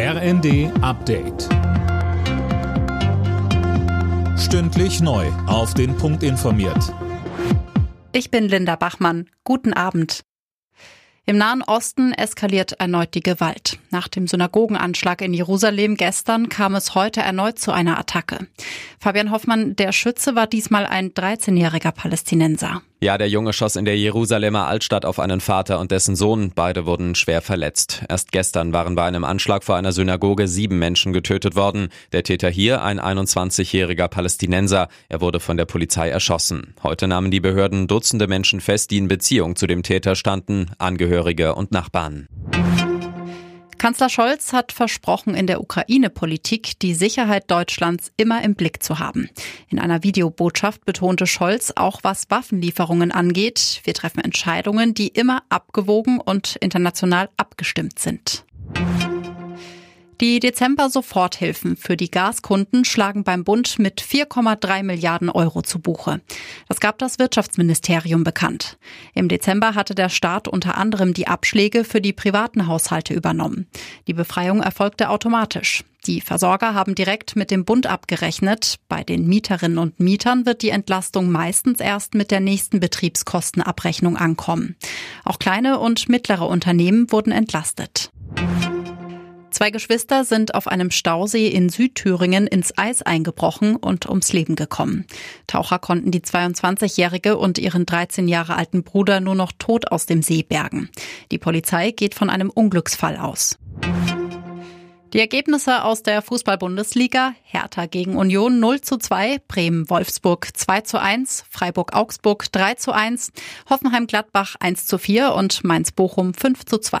RND Update. Stündlich neu. Auf den Punkt informiert. Ich bin Linda Bachmann. Guten Abend. Im Nahen Osten eskaliert erneut die Gewalt. Nach dem Synagogenanschlag in Jerusalem gestern kam es heute erneut zu einer Attacke. Fabian Hoffmann, der Schütze war diesmal ein 13-jähriger Palästinenser. Ja, der Junge schoss in der Jerusalemer Altstadt auf einen Vater und dessen Sohn. Beide wurden schwer verletzt. Erst gestern waren bei einem Anschlag vor einer Synagoge sieben Menschen getötet worden. Der Täter hier, ein 21-jähriger Palästinenser. Er wurde von der Polizei erschossen. Heute nahmen die Behörden Dutzende Menschen fest, die in Beziehung zu dem Täter standen, Angehörige und Nachbarn. Kanzler Scholz hat versprochen, in der Ukraine-Politik die Sicherheit Deutschlands immer im Blick zu haben. In einer Videobotschaft betonte Scholz auch, was Waffenlieferungen angeht. Wir treffen Entscheidungen, die immer abgewogen und international abgestimmt sind. Die Dezember-Soforthilfen für die Gaskunden schlagen beim Bund mit 4,3 Milliarden Euro zu Buche. Das gab das Wirtschaftsministerium bekannt. Im Dezember hatte der Staat unter anderem die Abschläge für die privaten Haushalte übernommen. Die Befreiung erfolgte automatisch. Die Versorger haben direkt mit dem Bund abgerechnet. Bei den Mieterinnen und Mietern wird die Entlastung meistens erst mit der nächsten Betriebskostenabrechnung ankommen. Auch kleine und mittlere Unternehmen wurden entlastet. Zwei Geschwister sind auf einem Stausee in Südthüringen ins Eis eingebrochen und ums Leben gekommen. Taucher konnten die 22-Jährige und ihren 13 Jahre alten Bruder nur noch tot aus dem See bergen. Die Polizei geht von einem Unglücksfall aus. Die Ergebnisse aus der Fußball-Bundesliga: Hertha gegen Union 0 zu 2, Bremen-Wolfsburg 2 zu 1, Freiburg-Augsburg 3 zu 1, Hoffenheim-Gladbach 1 zu 4 und Mainz-Bochum 5 zu 2.